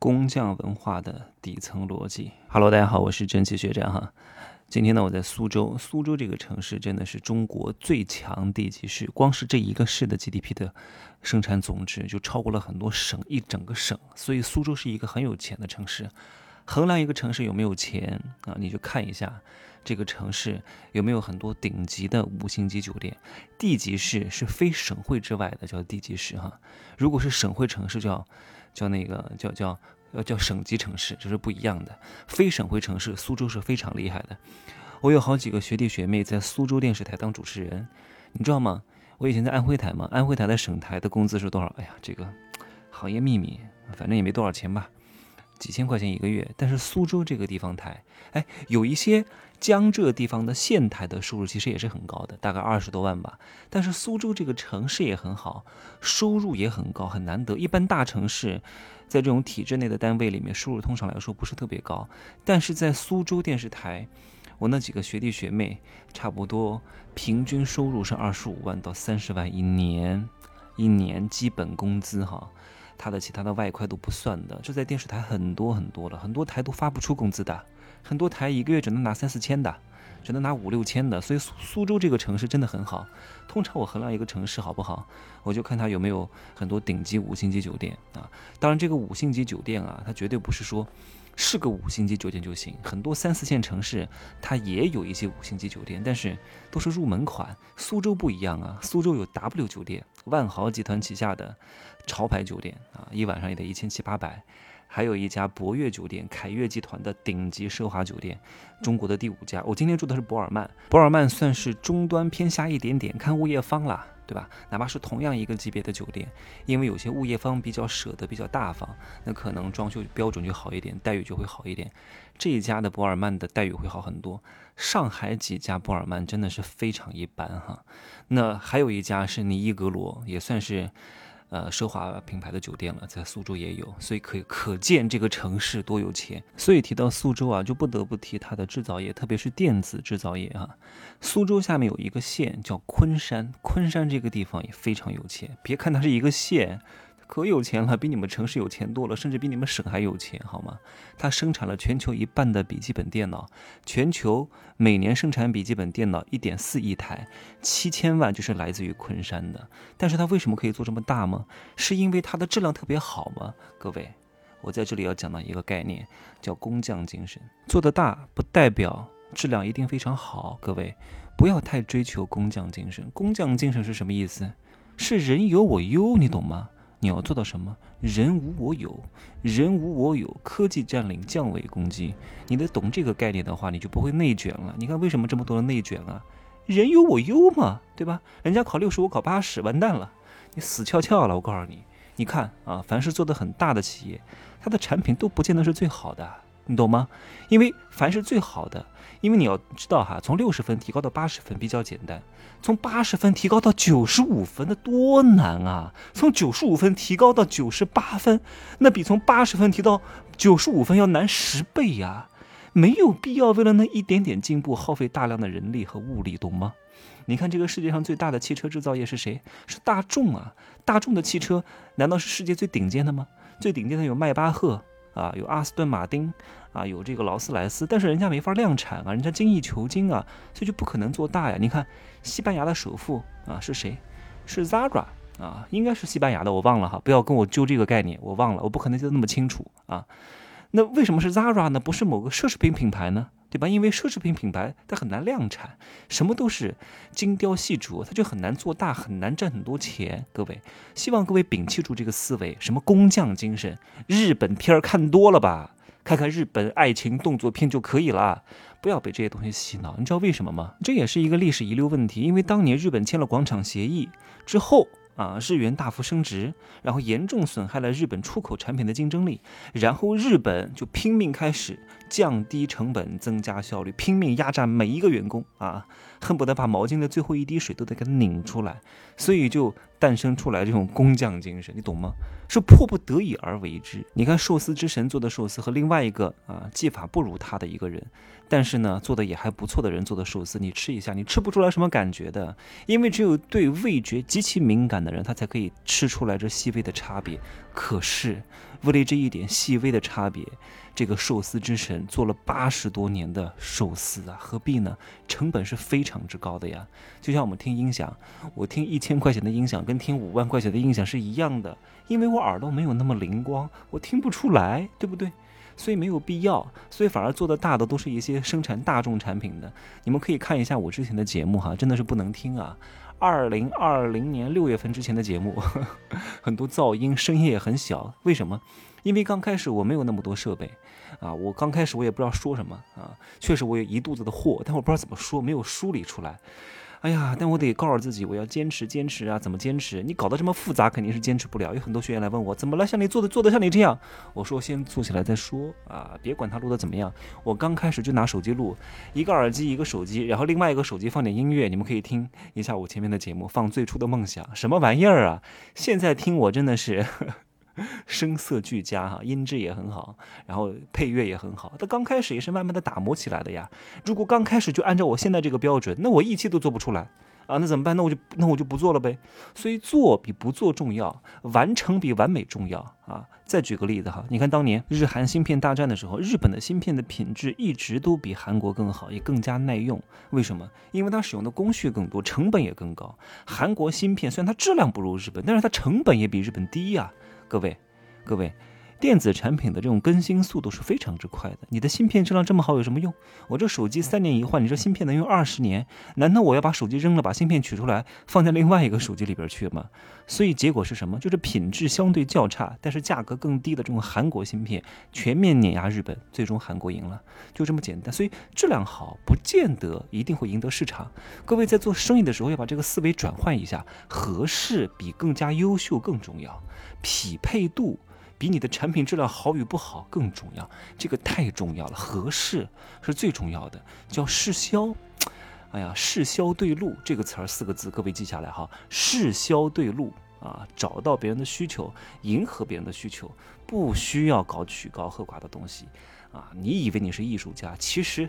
工匠文化的底层逻辑。Hello，大家好，我是蒸汽学长哈。今天呢，我在苏州。苏州这个城市真的是中国最强地级市，光是这一个市的 GDP 的生产总值就超过了很多省一整个省。所以苏州是一个很有钱的城市。衡量一个城市有没有钱啊，你就看一下这个城市有没有很多顶级的五星级酒店。地级市是非省会之外的叫地级市哈。如果是省会城市叫叫那个叫叫。要叫省级城市，这是不一样的。非省会城市，苏州是非常厉害的。我有好几个学弟学妹在苏州电视台当主持人，你知道吗？我以前在安徽台嘛，安徽台的省台的工资是多少？哎呀，这个行业秘密，反正也没多少钱吧。几千块钱一个月，但是苏州这个地方台，哎，有一些江浙地方的县台的收入其实也是很高的，大概二十多万吧。但是苏州这个城市也很好，收入也很高，很难得。一般大城市，在这种体制内的单位里面，收入通常来说不是特别高。但是在苏州电视台，我那几个学弟学妹，差不多平均收入是二十五万到三十万一年，一年基本工资哈。他的其他的外快都不算的，这在电视台很多很多了，很多台都发不出工资的，很多台一个月只能拿三四千的，只能拿五六千的。所以苏苏州这个城市真的很好。通常我衡量一个城市好不好，我就看它有没有很多顶级五星级酒店啊。当然，这个五星级酒店啊，它绝对不是说。是个五星级酒店就行，很多三四线城市它也有一些五星级酒店，但是都是入门款。苏州不一样啊，苏州有 W 酒店，万豪集团旗下的潮牌酒店啊，一晚上也得一千七八百。还有一家博悦酒店，凯悦集团的顶级奢华酒店，中国的第五家。我今天住的是博尔曼，博尔曼算是中端偏下一点点，看物业方啦。对吧？哪怕是同样一个级别的酒店，因为有些物业方比较舍得、比较大方，那可能装修标准就好一点，待遇就会好一点。这一家的博尔曼的待遇会好很多。上海几家博尔曼真的是非常一般哈。那还有一家是尼伊格罗，也算是。呃，奢华品牌的酒店了，在苏州也有，所以可以可见这个城市多有钱。所以提到苏州啊，就不得不提它的制造业，特别是电子制造业啊。苏州下面有一个县叫昆山，昆山这个地方也非常有钱。别看它是一个县。可有钱了，比你们城市有钱多了，甚至比你们省还有钱，好吗？它生产了全球一半的笔记本电脑，全球每年生产笔记本电脑一点四亿台，七千万就是来自于昆山的。但是它为什么可以做这么大吗？是因为它的质量特别好吗？各位，我在这里要讲到一个概念，叫工匠精神。做得大不代表质量一定非常好，各位不要太追求工匠精神。工匠精神是什么意思？是人有我优，你懂吗？你要做到什么？人无我有，人无我有，科技占领，降维攻击。你得懂这个概念的话，你就不会内卷了。你看为什么这么多人内卷啊？人有我优嘛，对吧？人家考六十，我考八十，完蛋了，你死翘翘了。我告诉你，你看啊，凡是做的很大的企业，它的产品都不见得是最好的。你懂吗？因为凡是最好的，因为你要知道哈，从六十分提高到八十分比较简单，从八十分提高到九十五分那多难啊！从九十五分提高到九十八分，那比从八十分提到九十五分要难十倍呀！没有必要为了那一点点进步耗费大量的人力和物力，懂吗？你看这个世界上最大的汽车制造业是谁？是大众啊！大众的汽车难道是世界最顶尖的吗？最顶尖的有迈巴赫。啊，有阿斯顿马丁，啊，有这个劳斯莱斯，但是人家没法量产啊，人家精益求精啊，所以就不可能做大呀。你看，西班牙的首富啊是谁？是 Zara 啊，应该是西班牙的，我忘了哈，不要跟我揪这个概念，我忘了，我不可能记得那么清楚啊。那为什么是 Zara 呢？不是某个奢侈品品牌呢？对吧？因为奢侈品品牌它很难量产，什么都是精雕细琢，它就很难做大，很难赚很多钱。各位，希望各位摒弃住这个思维，什么工匠精神，日本片儿看多了吧？看看日本爱情动作片就可以了，不要被这些东西洗脑。你知道为什么吗？这也是一个历史遗留问题，因为当年日本签了广场协议之后。啊，日元大幅升值，然后严重损害了日本出口产品的竞争力，然后日本就拼命开始降低成本、增加效率，拼命压榨每一个员工啊，恨不得把毛巾的最后一滴水都得给拧出来，所以就诞生出来这种工匠精神，你懂吗？是迫不得已而为之。你看寿司之神做的寿司和另外一个啊技法不如他的一个人，但是呢做的也还不错的人做的寿司，你吃一下，你吃不出来什么感觉的，因为只有对味觉极其敏感的人，他才可以吃出来这细微的差别。可是为了这一点细微的差别，这个寿司之神做了八十多年的寿司啊，何必呢？成本是非常之高的呀。就像我们听音响，我听一千块钱的音响跟听五万块钱的音响是一样的，因为我。耳朵没有那么灵光，我听不出来，对不对？所以没有必要，所以反而做的大的都是一些生产大众产品的。你们可以看一下我之前的节目哈，真的是不能听啊！二零二零年六月份之前的节目，很多噪音，声音也很小。为什么？因为刚开始我没有那么多设备啊，我刚开始我也不知道说什么啊，确实我有一肚子的货，但我不知道怎么说，没有梳理出来。哎呀，但我得告诉自己，我要坚持，坚持啊！怎么坚持？你搞得这么复杂，肯定是坚持不了。有很多学员来问我，怎么了？像你做的做的像你这样，我说先做起来再说啊！别管他录的怎么样，我刚开始就拿手机录，一个耳机一个手机，然后另外一个手机放点音乐，你们可以听一下我前面的节目，放最初的梦想，什么玩意儿啊？现在听我真的是。声色俱佳哈，音质也很好，然后配乐也很好。它刚开始也是慢慢的打磨起来的呀。如果刚开始就按照我现在这个标准，那我一期都做不出来啊。那怎么办？那我就那我就不做了呗。所以做比不做重要，完成比完美重要啊。再举个例子哈，你看当年日韩芯片大战的时候，日本的芯片的品质一直都比韩国更好，也更加耐用。为什么？因为它使用的工序更多，成本也更高。韩国芯片虽然它质量不如日本，但是它成本也比日本低呀。各位，各位，电子产品的这种更新速度是非常之快的。你的芯片质量这么好有什么用？我这手机三年一换，你这芯片能用二十年？难道我要把手机扔了，把芯片取出来放在另外一个手机里边去吗？所以结果是什么？就是品质相对较差，但是价格更低的这种韩国芯片全面碾压日本，最终韩国赢了，就这么简单。所以质量好不见得一定会赢得市场。各位在做生意的时候要把这个思维转换一下，合适比更加优秀更重要。匹配度比你的产品质量好与不好更重要，这个太重要了。合适是最重要的，叫试销。哎呀，试销对路这个词儿四个字，各位记下来哈。试销对路啊，找到别人的需求，迎合别人的需求，不需要搞曲高和寡的东西啊。你以为你是艺术家，其实。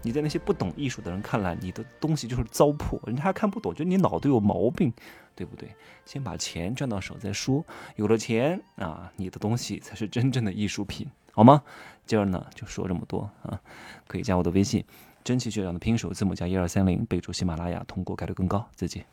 你在那些不懂艺术的人看来，你的东西就是糟粕，人家还看不懂，觉得你脑子有毛病，对不对？先把钱赚到手再说，有了钱啊，你的东西才是真正的艺术品，好吗？今儿呢就说这么多啊，可以加我的微信，真奇学长的拼手字母加一二三零，备注喜马拉雅，通过概率更高。再见。